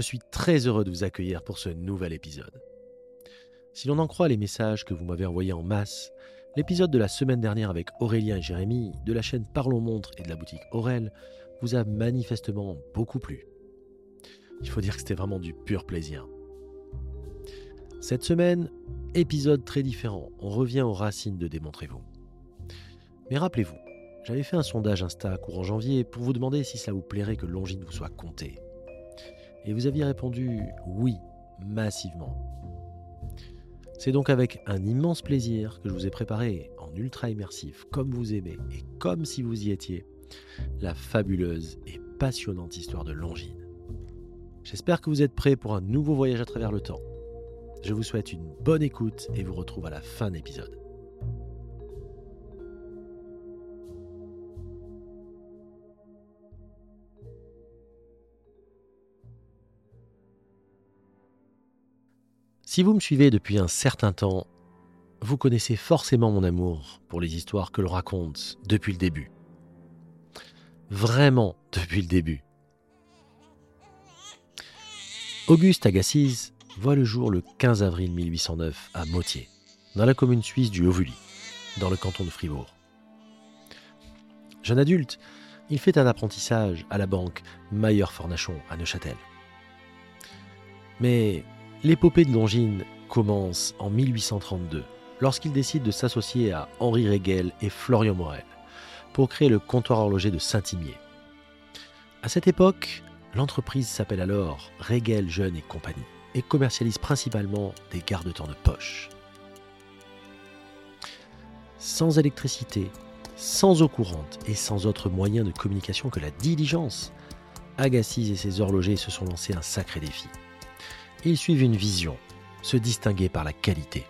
Je suis très heureux de vous accueillir pour ce nouvel épisode. Si l'on en croit les messages que vous m'avez envoyés en masse, l'épisode de la semaine dernière avec Aurélien et Jérémy de la chaîne Parlons Montre et de la boutique Aurel vous a manifestement beaucoup plu. Il faut dire que c'était vraiment du pur plaisir. Cette semaine, épisode très différent. On revient aux racines de Démontrez-vous. Mais rappelez-vous, j'avais fait un sondage Insta courant janvier pour vous demander si cela vous plairait que Longines vous soit compté. Et vous aviez répondu oui, massivement. C'est donc avec un immense plaisir que je vous ai préparé en ultra immersif, comme vous aimez et comme si vous y étiez, la fabuleuse et passionnante histoire de Longines. J'espère que vous êtes prêts pour un nouveau voyage à travers le temps. Je vous souhaite une bonne écoute et vous retrouve à la fin de l'épisode. Si vous me suivez depuis un certain temps, vous connaissez forcément mon amour pour les histoires que l'on raconte depuis le début. Vraiment depuis le début. Auguste Agassiz voit le jour le 15 avril 1809 à Motier, dans la commune suisse du Haut-Vully, dans le canton de Fribourg. Jeune adulte, il fait un apprentissage à la banque Mayer-Fornachon à Neuchâtel. Mais l'épopée de Longines commence en 1832, lorsqu'il décide de s'associer à Henri Régel et Florian Morel pour créer le comptoir horloger de Saint-Imier. À cette époque, l'entreprise s'appelle alors Régel Jeune et Compagnie et commercialise principalement des garde-temps de poche. Sans électricité, sans eau courante et sans autre moyen de communication que la diligence, Agassiz et ses horlogers se sont lancés un sacré défi. Ils suivent une vision, se distinguer par la qualité.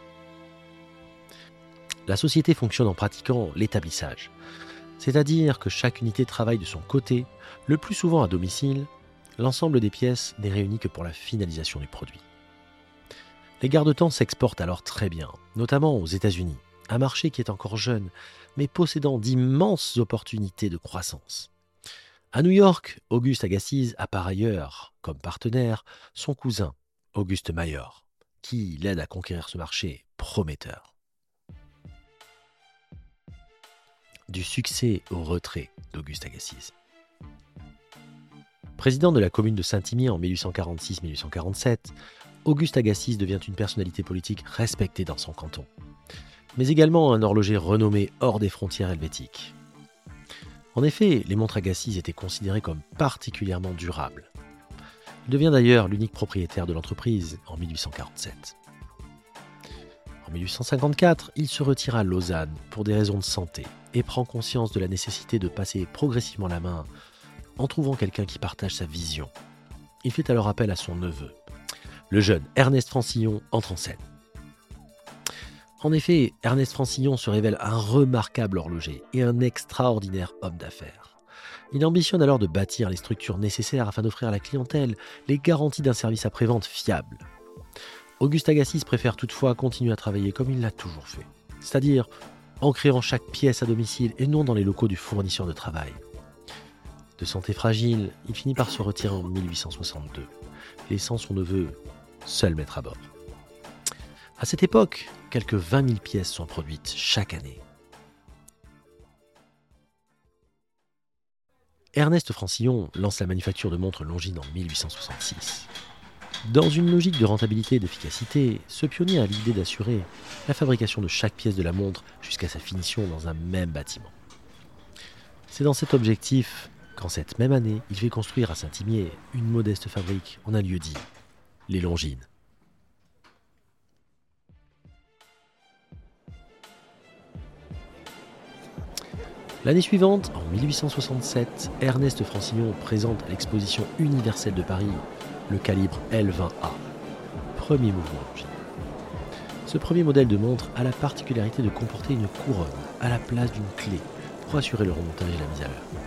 La société fonctionne en pratiquant l'établissage, c'est-à-dire que chaque unité travaille de son côté, le plus souvent à domicile, l'ensemble des pièces n'est réuni que pour la finalisation du produit. Les garde-temps s'exportent alors très bien, notamment aux États-Unis, un marché qui est encore jeune, mais possédant d'immenses opportunités de croissance. À New York, Auguste Agassiz a par ailleurs, comme partenaire, son cousin, Auguste Mayer, qui l'aide à conquérir ce marché prometteur. Du succès au retrait d'Auguste Agassiz. Président de la commune de Saint-Imier en 1846-1847, Auguste Agassiz devient une personnalité politique respectée dans son canton, mais également un horloger renommé hors des frontières helvétiques. En effet, les montres Agassiz étaient considérées comme particulièrement durables. Devient d'ailleurs l'unique propriétaire de l'entreprise en 1847. En 1854, il se retire à Lausanne pour des raisons de santé et prend conscience de la nécessité de passer progressivement la main en trouvant quelqu'un qui partage sa vision. Il fait alors appel à son neveu. Le jeune Ernest Francillon entre en scène. En effet, Ernest Francillon se révèle un remarquable horloger et un extraordinaire homme d'affaires. Il ambitionne alors de bâtir les structures nécessaires afin d'offrir à la clientèle les garanties d'un service après-vente fiable. Auguste Agassiz préfère toutefois continuer à travailler comme il l'a toujours fait, c'est-à-dire en créant chaque pièce à domicile et non dans les locaux du fournisseur de travail. De santé fragile, il finit par se retirer en 1862, laissant son neveu seul mettre à bord. À cette époque, quelques 20 000 pièces sont produites chaque année. Ernest Francillon lance la manufacture de montres Longines en 1866. Dans une logique de rentabilité et d'efficacité, ce pionnier a l'idée d'assurer la fabrication de chaque pièce de la montre jusqu'à sa finition dans un même bâtiment. C'est dans cet objectif qu'en cette même année, il fait construire à Saint-Imier une modeste fabrique en un lieu dit les Longines. L'année suivante, en 1867, Ernest Francillon présente à l'exposition universelle de Paris le calibre L20A, premier mouvement. Ce premier modèle de montre a la particularité de comporter une couronne à la place d'une clé pour assurer le remontage et la mise à l'heure.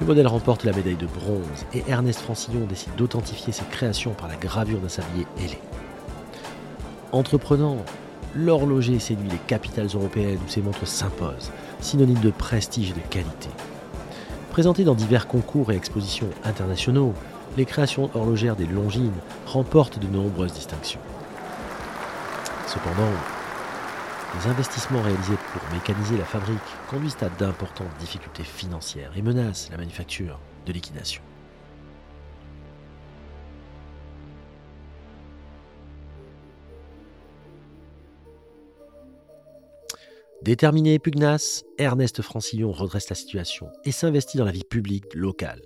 Le modèle remporte la médaille de bronze et Ernest Francillon décide d'authentifier ses créations par la gravure d'un sablier ailé. Entreprenant, l'horloger séduit les capitales européennes où ses montres s'imposent, synonyme de prestige et de qualité. Présenté dans divers concours et expositions internationaux, les créations horlogères des Longines remportent de nombreuses distinctions. Cependant, les investissements réalisés pour mécaniser la fabrique conduisent à d'importantes difficultés financières et menacent la manufacture de liquidation. Déterminé et pugnace, Ernest Francillon redresse la situation et s'investit dans la vie publique locale.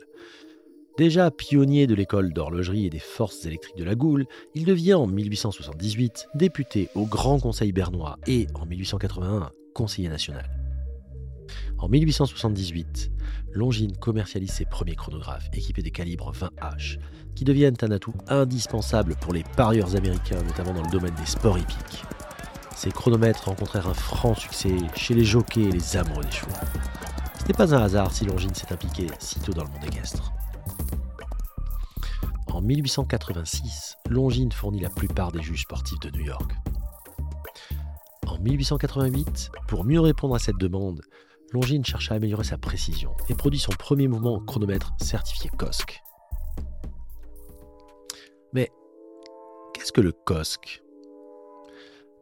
Déjà pionnier de l'école d'horlogerie et des forces électriques de la Goule, il devient en 1878 député au Grand Conseil bernois et en 1881 conseiller national. En 1878, Longines commercialise ses premiers chronographes équipés des calibres 20H, qui deviennent un atout indispensable pour les parieurs américains, notamment dans le domaine des sports hippiques. Ces chronomètres rencontrèrent un franc succès chez les jockeys et les amoureux des chevaux. Ce n'est pas un hasard si Longines s'est impliqué si tôt dans le monde équestre. En 1886, Longines fournit la plupart des juges sportifs de New York. En 1888, pour mieux répondre à cette demande, Longines cherche à améliorer sa précision et produit son premier mouvement au chronomètre certifié COSC. Mais qu'est-ce que le COSC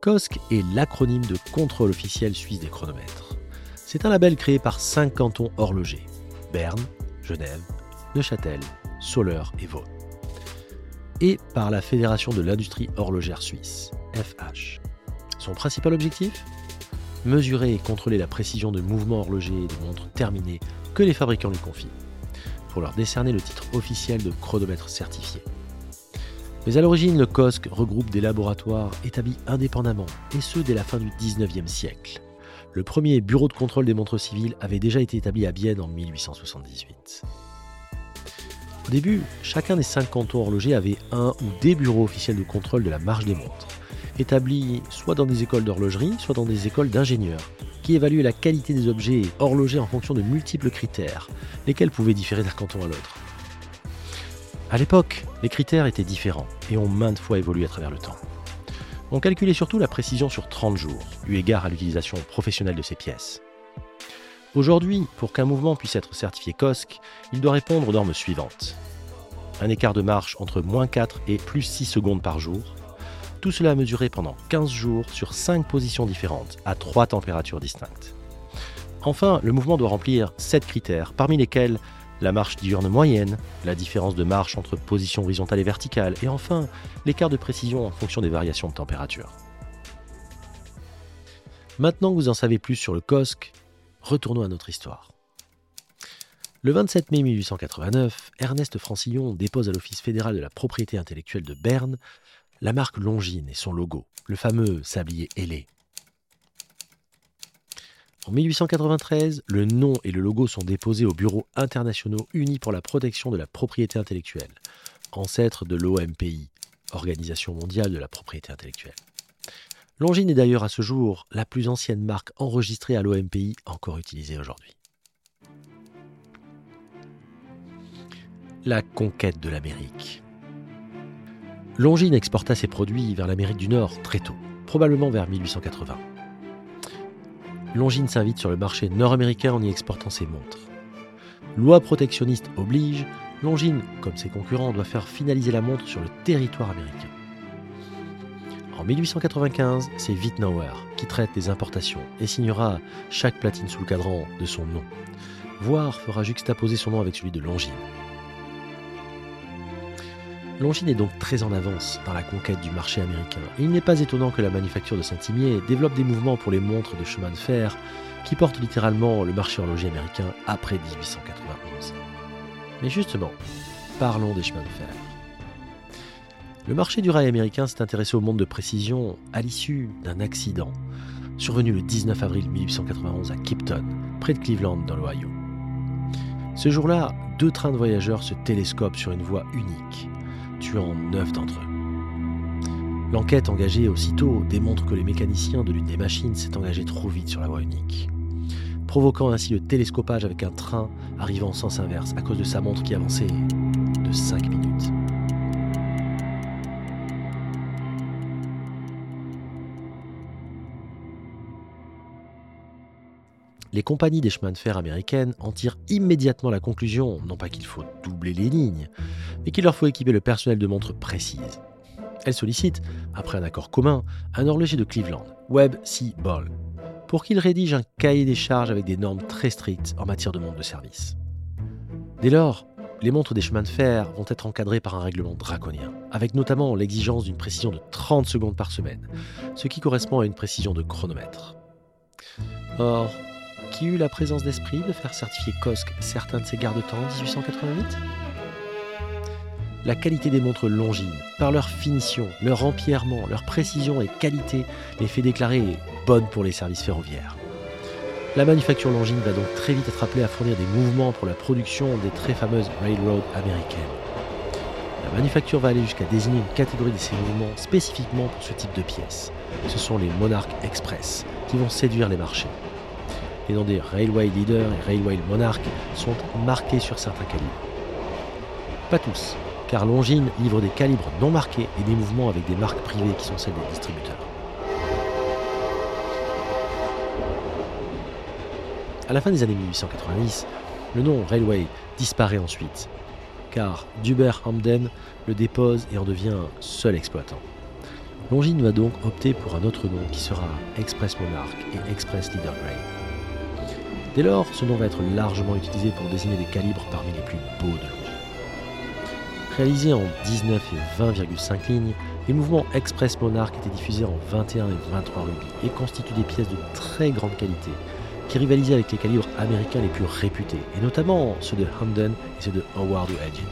COSC est l'acronyme de contrôle officiel suisse des chronomètres. C'est un label créé par cinq cantons horlogers Berne, Genève, Neuchâtel, Soleure et Vaud et par la Fédération de l'industrie horlogère suisse, FH. Son principal objectif? Mesurer et contrôler la précision de mouvements horlogers et de montres terminées que les fabricants lui confient, pour leur décerner le titre officiel de chronomètre certifié. Mais à l'origine, le COSC regroupe des laboratoires établis indépendamment, et ce dès la fin du 19e siècle. Le premier bureau de contrôle des montres civiles avait déjà été établi à Bienne en 1878. Au début, chacun des cinq cantons horlogers avait un ou des bureaux officiels de contrôle de la marge des montres, établis soit dans des écoles d'horlogerie, soit dans des écoles d'ingénieurs, qui évaluaient la qualité des objets horlogers en fonction de multiples critères, lesquels pouvaient différer d'un canton à l'autre. À l'époque, les critères étaient différents et ont maintes fois évolué à travers le temps. On calculait surtout la précision sur 30 jours, eu égard à l'utilisation professionnelle de ces pièces. Aujourd'hui, pour qu'un mouvement puisse être certifié COSC, il doit répondre aux normes suivantes. Un écart de marche entre moins 4 et plus 6 secondes par jour. Tout cela mesuré pendant 15 jours sur 5 positions différentes, à 3 températures distinctes. Enfin, le mouvement doit remplir 7 critères, parmi lesquels la marche diurne moyenne, la différence de marche entre position horizontale et verticale, et enfin l'écart de précision en fonction des variations de température. Maintenant que vous en savez plus sur le COSC, retournons à notre histoire. Le 27 mai 1889, Ernest Francillon dépose à l'Office fédéral de la propriété intellectuelle de Berne la marque Longines et son logo, le fameux sablier ailé, en 1893, le nom et le logo sont déposés aux bureaux internationaux unis pour la protection de la propriété intellectuelle, ancêtre de l'OMPI, Organisation mondiale de la propriété intellectuelle. Longines est d'ailleurs à ce jour la plus ancienne marque enregistrée à l'OMPI encore utilisée aujourd'hui. La conquête de l'Amérique. Longines exporta ses produits vers l'Amérique du Nord très tôt, probablement vers 1880. Longines s'invite sur le marché nord-américain en y exportant ses montres. Loi protectionniste oblige, Longines, comme ses concurrents, doit faire finaliser la montre sur le territoire américain. En 1895, c'est Wittnauer qui traite des importations et signera chaque platine sous le cadran de son nom, voire fera juxtaposer son nom avec celui de Longines. Longines est donc très en avance dans la conquête du marché américain, il n'est pas étonnant que la manufacture de Saint-Imier développe des mouvements pour les montres de chemin de fer qui portent littéralement le marché horloger américain après 1891. Mais justement, parlons des chemins de fer. Le marché du rail américain s'est intéressé au monde de précision à l'issue d'un accident survenu le 19 avril 1891 à Kipton, près de Cleveland dans l'Ohio. Ce jour-là, deux trains de voyageurs se télescopent sur une voie unique tuant neuf d'entre eux. L'enquête engagée aussitôt démontre que les mécaniciens de l'une des machines s'est engagé trop vite sur la voie unique, provoquant ainsi le télescopage avec un train arrivant en sens inverse à cause de sa montre qui avançait de 5 minutes. Les compagnies des chemins de fer américaines en tirent immédiatement la conclusion, non pas qu'il faut doubler les lignes, mais qu'il leur faut équiper le personnel de montres précises. Elles sollicitent, après un accord commun, un horloger de Cleveland, Webb C. Ball, pour qu'il rédige un cahier des charges avec des normes très strictes en matière de montres de service. Dès lors, les montres des chemins de fer vont être encadrées par un règlement draconien, avec notamment l'exigence d'une précision de 30 secondes par semaine, ce qui correspond à une précision de chronomètre. Or, qui eut la présence d'esprit de faire certifier COSC certains de ses garde-temps en 1888 La qualité des montres Longines, par leur finition, leur empierrement, leur précision et qualité, les fait déclarer bonnes pour les services ferroviaires. La manufacture Longines va donc très vite être appelée à fournir des mouvements pour la production des très fameuses railroads américaines. La manufacture va aller jusqu'à désigner une catégorie de ces mouvements spécifiquement pour ce type de pièces. Ce sont les Monarch Express qui vont séduire les marchés. Les noms des Railway Leader et Railway Monarch sont marqués sur certains calibres. Pas tous, car Longines livre des calibres non marqués et des mouvements avec des marques privées qui sont celles des distributeurs. À la fin des années 1890, le nom Railway disparaît ensuite, car Dubert Hamden le dépose et en devient seul exploitant. Longines va donc opter pour un autre nom qui sera Express Monarch et Express Leader Rail. Dès lors, ce nom va être largement utilisé pour désigner des calibres parmi les plus beaux de Longines. Réalisés en 19 et 20,5 lignes, les mouvements Express Monarch étaient diffusés en 21 et 23 rubis et constituent des pièces de très grande qualité qui rivalisaient avec les calibres américains les plus réputés, et notamment ceux de Hamden et ceux de Howard ou Edge.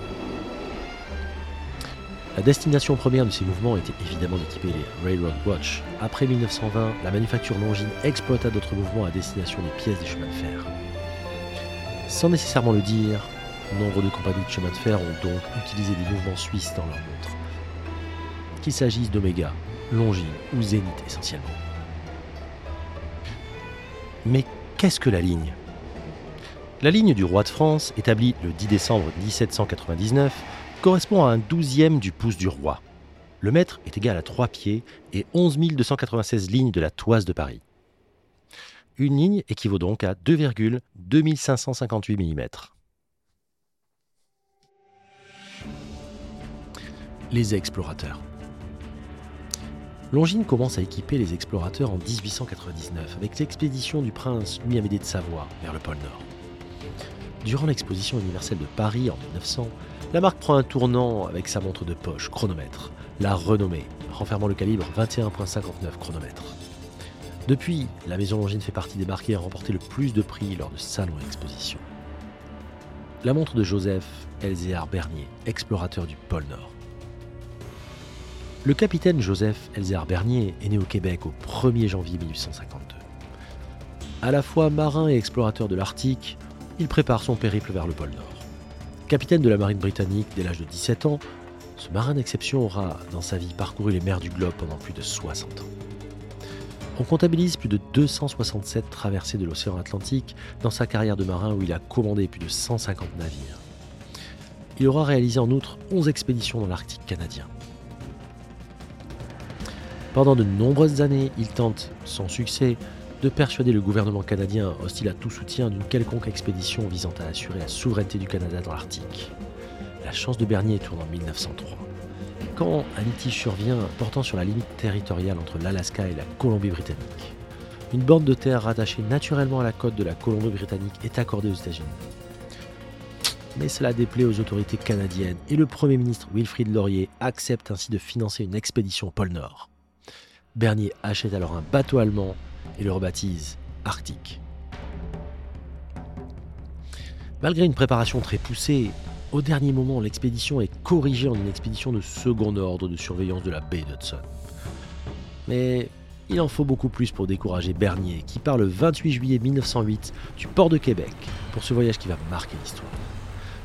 La destination première de ces mouvements était évidemment d'équiper les Railroad Watch. Après 1920, la manufacture Longines exploita d'autres mouvements à destination des pièces des chemins de fer. Sans nécessairement le dire, nombre de compagnies de chemins de fer ont donc utilisé des mouvements suisses dans leurs montres. Qu'il s'agisse d'Omega, Longines ou Zénith essentiellement. Mais qu'est-ce que la ligne? La ligne du roi de France, établie le 10 décembre 1799, correspond à un douzième du pouce du roi. Le mètre est égal à 3 pieds et 11 296 lignes de la toise de Paris. Une ligne équivaut donc à 2,2558 mm. Les explorateurs. Longines commence à équiper les explorateurs en 1899 avec l'expédition du prince Louis-Amédée de Savoie vers le pôle Nord. Durant l'exposition universelle de Paris en 1900, la marque prend un tournant avec sa montre de poche, chronomètre, la renommée, renfermant le calibre 21.59 chronomètre. Depuis, la maison Longines fait partie des marques à remporter le plus de prix lors de salons et expositions. La montre de Joseph Elzéar Bernier, explorateur du pôle Nord. Le capitaine Joseph Elzéar Bernier est né au Québec au 1er janvier 1852. À la fois marin et explorateur de l'Arctique, il prépare son périple vers le pôle Nord. Capitaine de la marine britannique dès l'âge de 17 ans, ce marin d'exception aura, dans sa vie, parcouru les mers du globe pendant plus de 60 ans. On comptabilise plus de 267 traversées de l'océan Atlantique dans sa carrière de marin où il a commandé plus de 150 navires. Il aura réalisé en outre 11 expéditions dans l'Arctique canadien. Pendant de nombreuses années, il tente, sans succès, de persuader le gouvernement canadien hostile à tout soutien d'une quelconque expédition visant à assurer la souveraineté du Canada dans l'Arctique. La chance de Bernier tourne en 1903. Quand un litige survient portant sur la limite territoriale entre l'Alaska et la Colombie-Britannique, une bande de terre rattachée naturellement à la côte de la Colombie-Britannique est accordée aux États-Unis. Mais cela déplaît aux autorités canadiennes et le Premier ministre Wilfrid Laurier accepte ainsi de financer une expédition au pôle Nord. Bernier achète alors un bateau allemand et le rebaptise Arctique. Malgré une préparation très poussée, au dernier moment, l'expédition est corrigée en une expédition de second ordre de surveillance de la baie d'Hudson. Mais il en faut beaucoup plus pour décourager Bernier, qui part le 28 juillet 1908 du port de Québec pour ce voyage qui va marquer l'histoire.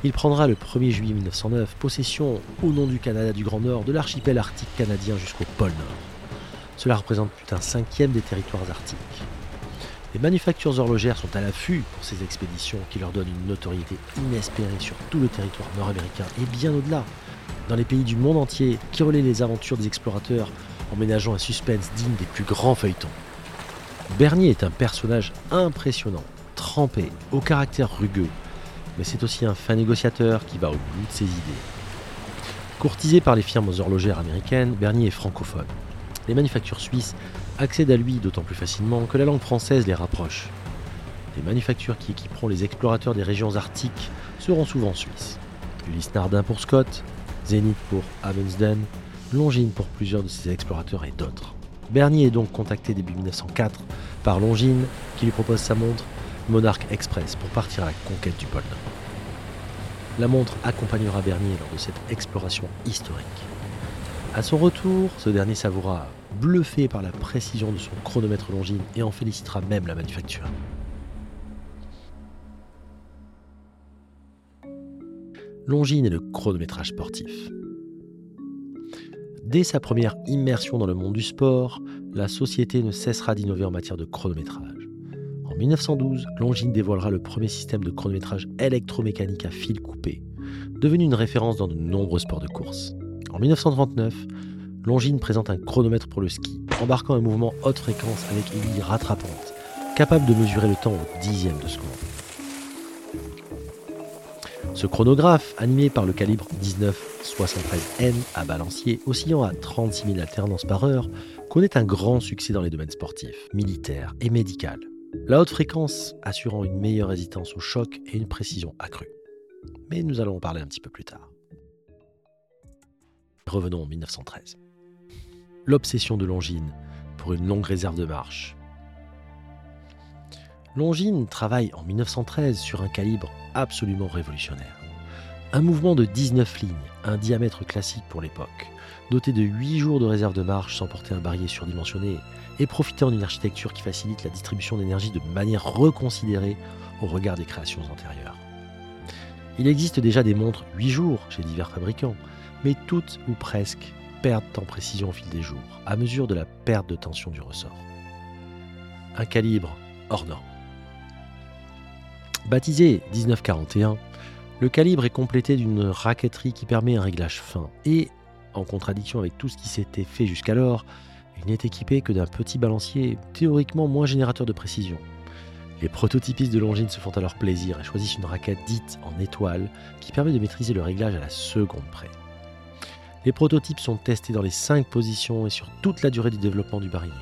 il prendra le 1er juillet 1909 possession, au nom du Canada du Grand Nord, de l'archipel arctique canadien jusqu'au pôle Nord. Cela représente plus d'un cinquième des territoires arctiques. Les manufactures horlogères sont à l'affût pour ces expéditions qui leur donnent une notoriété inespérée sur tout le territoire nord-américain et bien au-delà, dans les pays du monde entier qui relaient les aventures des explorateurs en ménageant un suspense digne des plus grands feuilletons. Bernier est un personnage impressionnant, trempé, au caractère rugueux, mais c'est aussi un fin négociateur qui va au bout de ses idées. Courtisé par les firmes horlogères américaines, Bernier est francophone. Les manufactures suisses accèdent à lui d'autant plus facilement que la langue française les rapproche. Les manufactures qui équiperont les explorateurs des régions arctiques seront souvent suisses. Ulysse Nardin pour Scott, Zenith pour Amundsen, Longines pour plusieurs de ses explorateurs et d'autres. Bernier est donc contacté début 1904 par Longines qui lui propose sa montre Monarch Express pour partir à la conquête du pôle. La montre accompagnera Bernier lors de cette exploration historique. À son retour, ce dernier s'avouera bluffé par la précision de son chronomètre Longines et en félicitera même la manufacture. Longines et le chronométrage sportif. Dès sa première immersion dans le monde du sport, la société ne cessera d'innover en matière de chronométrage. En 1912, Longines dévoilera le premier système de chronométrage électromécanique à fil coupé, devenu une référence dans de nombreux sports de course. En 1939, Longines présente un chronomètre pour le ski, embarquant un mouvement haute fréquence avec aiguille rattrapante, capable de mesurer le temps au dixième de seconde. Ce chronographe, animé par le calibre 1973N à balancier, oscillant à 36 000 alternances par heure, connaît un grand succès dans les domaines sportifs, militaires et médical. La haute fréquence assurant une meilleure résistance au choc et une précision accrue. Mais nous allons en parler un petit peu plus tard. Revenons en 1913. L'obsession de Longines pour une longue réserve de marche. Longines travaille en 1913 sur un calibre absolument révolutionnaire. Un mouvement de 19 lignes, un diamètre classique pour l'époque, doté de 8 jours de réserve de marche sans porter un barillet surdimensionné et profitant d'une architecture qui facilite la distribution d'énergie de manière reconsidérée au regard des créations antérieures. Il existe déjà des montres 8 jours chez divers fabricants, mais toutes ou presque perdent en précision au fil des jours, à mesure de la perte de tension du ressort. Un calibre hors norme. Baptisé 1941, le calibre est complété d'une raqueterie qui permet un réglage fin et, en contradiction avec tout ce qui s'était fait jusqu'alors, il n'est équipé que d'un petit balancier théoriquement moins générateur de précision. Les prototypistes de Longines se font alors plaisir et choisissent une raquette dite en étoile qui permet de maîtriser le réglage à la seconde près. Les prototypes sont testés dans les 5 positions et sur toute la durée du développement du barillet.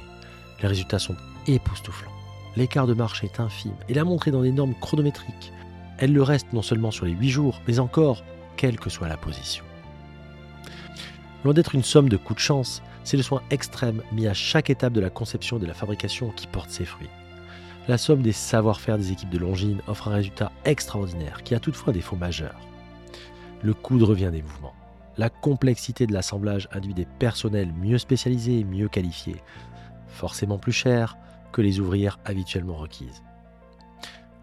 Les résultats sont époustouflants. L'écart de marche est infime et la montre dans des normes chronométriques. Elle le reste non seulement sur les 8 jours, mais encore quelle que soit la position. Loin d'être une somme de coups de chance, c'est le soin extrême mis à chaque étape de la conception et de la fabrication qui porte ses fruits. La somme des savoir-faire des équipes de Longines offre un résultat extraordinaire qui a toutefois des défaut majeurs. Le coût de revient des mouvements. La complexité de l'assemblage induit des personnels mieux spécialisés et mieux qualifiés, forcément plus chers, que les ouvrières habituellement requises.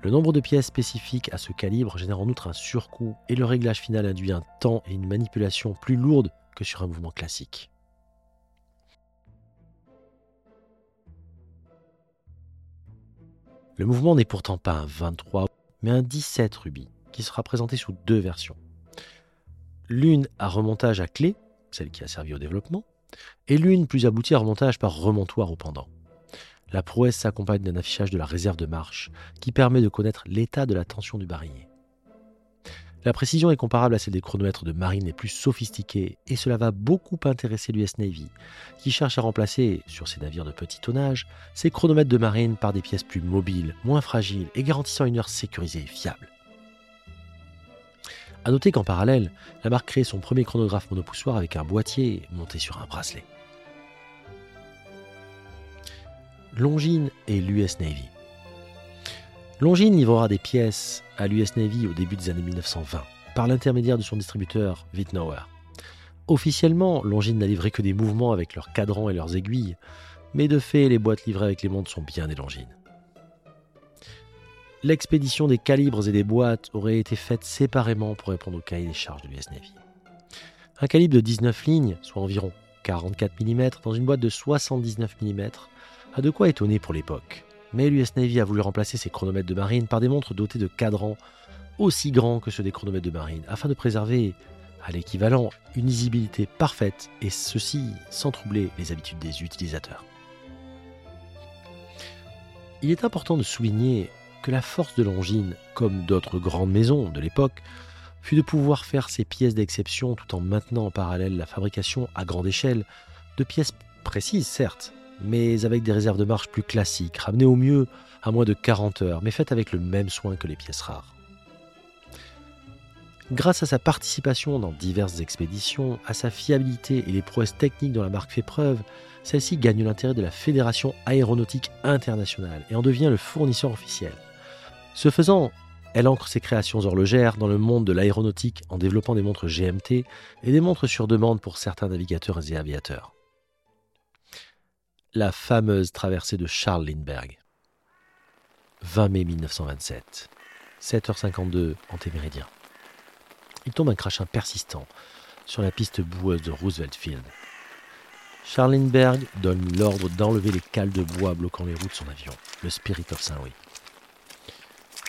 Le nombre de pièces spécifiques à ce calibre génère en outre un surcoût et le réglage final induit un temps et une manipulation plus lourde que sur un mouvement classique. Le mouvement n'est pourtant pas un 23, mais un 17 rubis, qui sera présenté sous deux versions. L'une à remontage à clé, celle qui a servi au développement, et l'une plus aboutie à remontage par remontoir au pendant. La prouesse s'accompagne d'un affichage de la réserve de marche qui permet de connaître l'état de la tension du barillet. La précision est comparable à celle des chronomètres de marine les plus sophistiqués et cela va beaucoup intéresser l'US Navy qui cherche à remplacer, sur ses navires de petit tonnage, ses chronomètres de marine par des pièces plus mobiles, moins fragiles et garantissant une heure sécurisée et fiable. A noter qu'en parallèle, la marque crée son premier chronographe monopoussoir avec un boîtier monté sur un bracelet. Longines et l'US Navy. Longines livrera des pièces à l'US Navy au début des années 1920 par l'intermédiaire de son distributeur Wittnauer. Officiellement, Longines n'a livré que des mouvements avec leurs cadrans et leurs aiguilles, mais de fait, les boîtes livrées avec les montres sont bien des Longines. L'expédition des calibres et des boîtes aurait été faite séparément pour répondre au cahier des charges de l'US Navy. Un calibre de 19 lignes, soit environ 44 mm, dans une boîte de 79 mm, a de quoi étonner pour l'époque. Mais l'US Navy a voulu remplacer ses chronomètres de marine par des montres dotées de cadrans aussi grands que ceux des chronomètres de marine, afin de préserver, à l'équivalent, une lisibilité parfaite, et ceci sans troubler les habitudes des utilisateurs. Il est important de souligner la force de Longines, comme d'autres grandes maisons de l'époque, fut de pouvoir faire ces pièces d'exception tout en maintenant en parallèle la fabrication à grande échelle de pièces précises, certes, mais avec des réserves de marche plus classiques, ramenées au mieux à moins de 40 heures, mais faites avec le même soin que les pièces rares. Grâce à sa participation dans diverses expéditions, à sa fiabilité et les prouesses techniques dont la marque fait preuve, celle-ci gagne l'intérêt de la Fédération aéronautique internationale et en devient le fournisseur officiel. Ce faisant, elle ancre ses créations horlogères dans le monde de l'aéronautique en développant des montres GMT et des montres sur demande pour certains navigateurs et aviateurs. La fameuse traversée de Charles Lindbergh. 20 mai 1927, 7h52 en Téméridien. Il tombe un crachin persistant sur la piste boueuse de Roosevelt Field. Charlenberg donne l'ordre d'enlever les cales de bois bloquant les roues de son avion, le Spirit of Saint-Louis.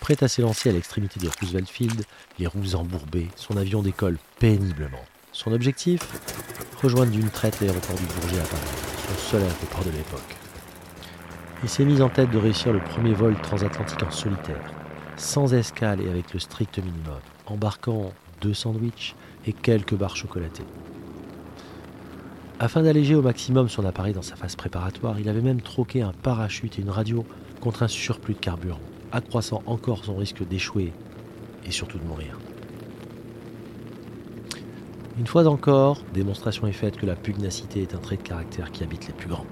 Prêt à s'élancer à l'extrémité de Roosevelt Field, les roues embourbées, son avion décolle péniblement. Son objectif Rejoindre d'une traite l'aéroport du Bourget à Paris, son seul aéroport de l'époque. Il s'est mis en tête de réussir le premier vol transatlantique en solitaire, sans escale et avec le strict minimum, embarquant deux sandwichs et quelques barres chocolatées. Afin d'alléger au maximum son appareil dans sa phase préparatoire, il avait même troqué un parachute et une radio contre un surplus de carburant, accroissant encore son risque d'échouer et surtout de mourir. Une fois encore, démonstration est faite que la pugnacité est un trait de caractère qui habite les plus grands.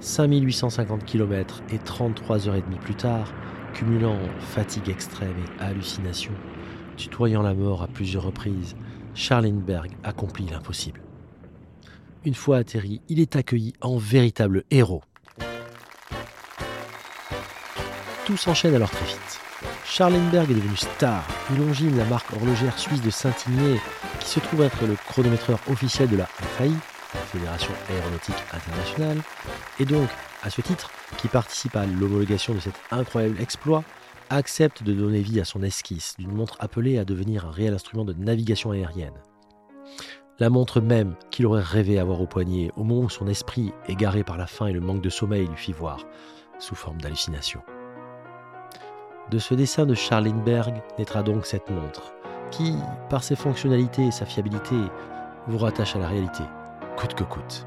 5850 km et 33 heures et demie plus tard, cumulant fatigue extrême et hallucination, tutoyant la mort à plusieurs reprises, Charlenberg accomplit l'impossible. Une fois atterri, il est accueilli en véritable héros. Tout s'enchaîne alors très vite. Charlenberg est devenu star. Il longine la marque horlogère suisse de Saint-Igné, qui se trouve être le chronométreur officiel de la FAI, Fédération Aéronautique Internationale, et donc, à ce titre, qui participe à l'homologation de cet incroyable exploit, accepte de donner vie à son esquisse d'une montre appelée à devenir un réel instrument de navigation aérienne. La montre même qu'il aurait rêvé avoir au poignet au moment où son esprit, égaré par la faim et le manque de sommeil, lui fit voir, sous forme d'hallucination. De ce dessin de Charlenberg naîtra donc cette montre, qui, par ses fonctionnalités et sa fiabilité, vous rattache à la réalité, coûte que coûte.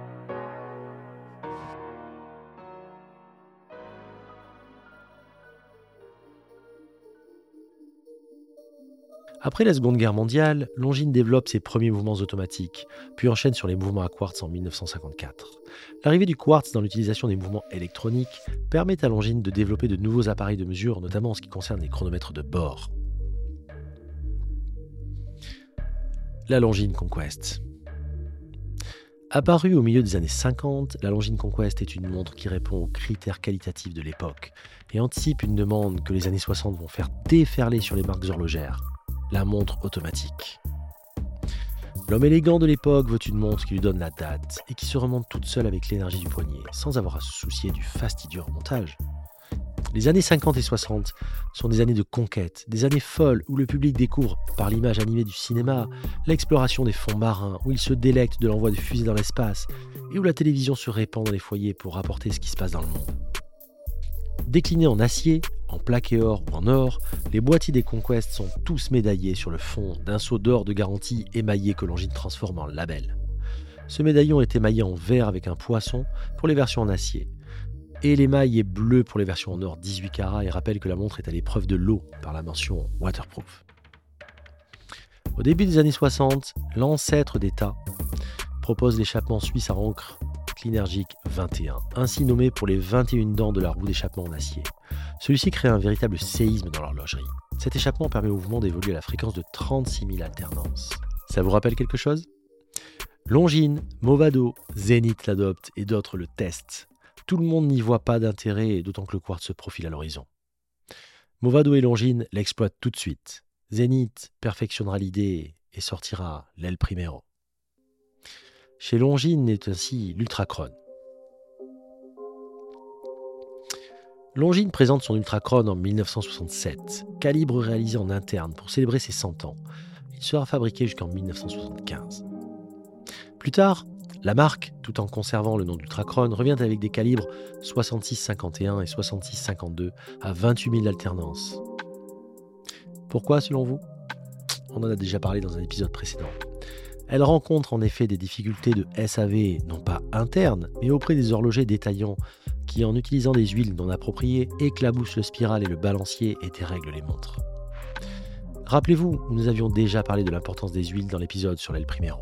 Après la Seconde Guerre mondiale, Longines développe ses premiers mouvements automatiques, puis enchaîne sur les mouvements à quartz en 1954. L'arrivée du quartz dans l'utilisation des mouvements électroniques permet à Longines de développer de nouveaux appareils de mesure, notamment en ce qui concerne les chronomètres de bord. La Longines Conquest. Apparue au milieu des années 50, la Longines Conquest est une montre qui répond aux critères qualitatifs de l'époque et anticipe une demande que les années 60 vont faire déferler sur les marques horlogères la montre automatique. L'homme élégant de l'époque veut une montre qui lui donne la date et qui se remonte toute seule avec l'énergie du poignet, sans avoir à se soucier du fastidieux remontage. Les années 50 et 60 sont des années de conquête, des années folles où le public découvre, par l'image animée du cinéma, l'exploration des fonds marins, où il se délecte de l'envoi de fusées dans l'espace, et où la télévision se répand dans les foyers pour rapporter ce qui se passe dans le monde. Déclinés en acier, en plaqué or ou en or, les boîtiers des Conquest sont tous médaillés sur le fond d'un seau d'or de garantie émaillé que l'engine transforme en label. Ce médaillon est émaillé en vert avec un poisson pour les versions en acier. Et l'émail est bleu pour les versions en or 18 carats et rappelle que la montre est à l'épreuve de l'eau par la mention waterproof. Au début des années 60, l'ancêtre d'État propose l'échappement suisse à encre Cleanergic 21, ainsi nommé pour les 21 dents de la roue d'échappement en acier. Celui-ci crée un véritable séisme dans l'horlogerie. Cet échappement permet au mouvement d'évoluer à la fréquence de 36 000 alternances. Ça vous rappelle quelque chose? Longines, Movado, Zenith l'adopte et d'autres le testent. Tout le monde n'y voit pas d'intérêt, d'autant que le quartz se profile à l'horizon. Movado et Longines l'exploitent tout de suite. Zénith perfectionnera l'idée et sortira l'aile primero. Chez Longines est ainsi l'Ultracron. Longines présente son Ultracron en 1967, calibre réalisé en interne pour célébrer ses 100 ans. Il sera fabriqué jusqu'en 1975. Plus tard, la marque, tout en conservant le nom d'Ultracron, revient avec des calibres 66-51 et 66-52 à 28 000 alternances. Pourquoi selon vous? On en a déjà parlé dans un épisode précédent. Elle rencontre en effet des difficultés de SAV, non pas internes, mais auprès des horlogers détaillants qui, en utilisant des huiles non appropriées, éclaboussent le spiral et le balancier et dérèglent les montres. Rappelez-vous, nous avions déjà parlé de l'importance des huiles dans l'épisode sur l'aile Primero.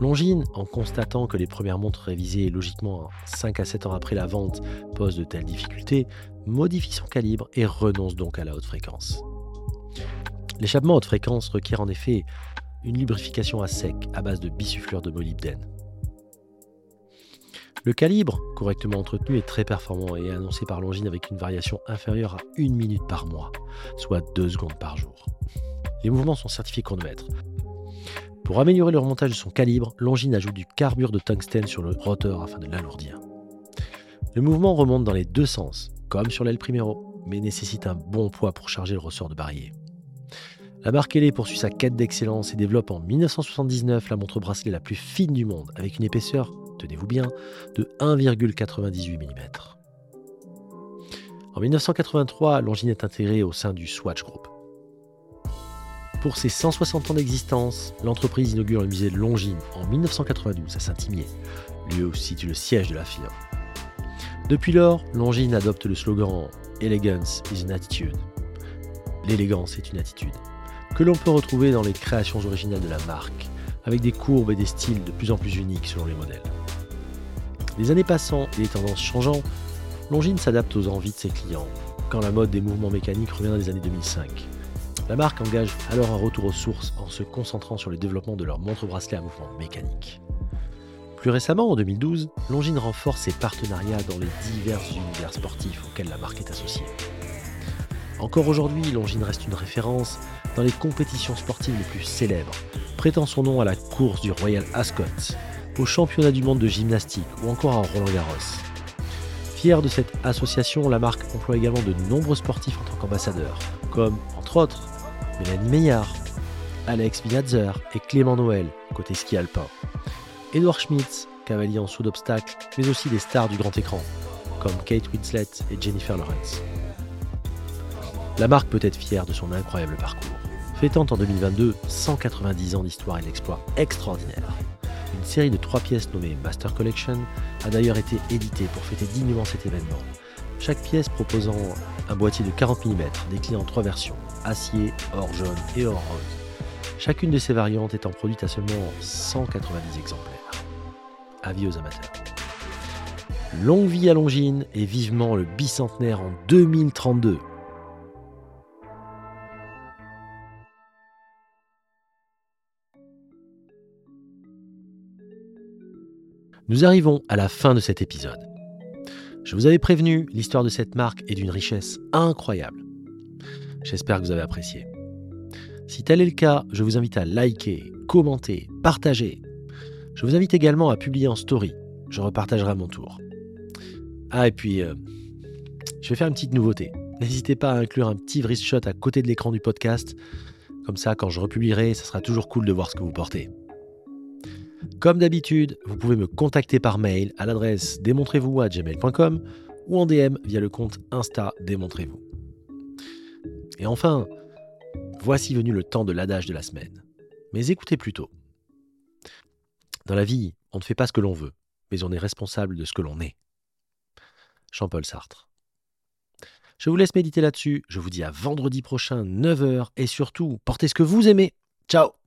Longines, en constatant que les premières montres révisées logiquement 5 à 7 ans après la vente posent de telles difficultés, modifie son calibre et renonce donc à la haute fréquence. L'échappement haute fréquence requiert en effet une lubrification à sec à base de bisulfure de molybdène. Le calibre, correctement entretenu, est très performant et est annoncé par Longines avec une variation inférieure à 1 minute par mois, soit 2 secondes par jour. Les mouvements sont certifiés chronomètres. Pour améliorer le remontage de son calibre, Longines ajoute du carbure de tungstène sur le rotor afin de l'alourdir. Le mouvement remonte dans les deux sens, comme sur l'aile primero, mais nécessite un bon poids pour charger le ressort de barillet. La marque Hélé poursuit sa quête d'excellence et développe en 1979 la montre bracelet la plus fine du monde, avec une épaisseur tenez-vous bien, de 1,98 mm. En 1983, Longines est intégrée au sein du Swatch Group. Pour ses 160 ans d'existence, l'entreprise inaugure le musée de Longines en 1992 à Saint-Imier, lieu où se situe le siège de la firme. Depuis lors, Longines adopte le slogan Elegance is an attitude. L'élégance est une attitude, que l'on peut retrouver dans les créations originales de la marque, avec des courbes et des styles de plus en plus uniques selon les modèles. Les années passant et les tendances changeant, Longines s'adapte aux envies de ses clients, quand la mode des mouvements mécaniques revient dans les années 2005. La marque engage alors un retour aux sources en se concentrant sur le développement de leur montre-bracelet à mouvement mécanique. Plus récemment, en 2012, Longines renforce ses partenariats dans les divers univers sportifs auxquels la marque est associée. Encore aujourd'hui, Longines reste une référence dans les compétitions sportives les plus célèbres, prêtant son nom à la course du Royal Ascot, au championnat du monde de gymnastique ou encore à Roland Garros. Fier de cette association, la marque emploie également de nombreux sportifs en tant qu'ambassadeurs, comme entre autres Mélanie Meillard, Alex Viadzer et Clément Noël, côté ski alpin, Edouard Schmitz, cavalier en saut d'obstacle, mais aussi des stars du grand écran, comme Kate Winslet et Jennifer Lawrence. La marque peut être fière de son incroyable parcours, fêtant en 2022 190 ans d'histoire et d'exploits extraordinaires. Une série de trois pièces nommée Master Collection a d'ailleurs été éditée pour fêter dignement cet événement. Chaque pièce proposant un boîtier de 40 mm décliné en trois versions, acier, or jaune et or rose. Chacune de ces variantes étant produite à seulement 190 exemplaires. Avis aux amateurs. Longue vie à Longines et vivement le bicentenaire en 2032. Nous arrivons à la fin de cet épisode. Je vous avais prévenu, l'histoire de cette marque est d'une richesse incroyable. J'espère que vous avez apprécié. Si tel est le cas, je vous invite à liker, commenter, partager. Je vous invite également à publier en story. Je repartagerai à mon tour. Ah, et puis, euh, je vais faire une petite nouveauté. N'hésitez pas à inclure un petit wrist shot à côté de l'écran du podcast. Comme ça, quand je republierai, ça sera toujours cool de voir ce que vous portez. Comme d'habitude, vous pouvez me contacter par mail à l'adresse démontrez-vous à gmail.com ou en DM via le compte Insta Démontrez-vous. Et enfin, voici venu le temps de l'adage de la semaine. Mais écoutez plutôt. Dans la vie, on ne fait pas ce que l'on veut, mais on est responsable de ce que l'on est. Jean-Paul Sartre. Je vous laisse méditer là-dessus. Je vous dis à vendredi prochain, 9h, et surtout, portez ce que vous aimez. Ciao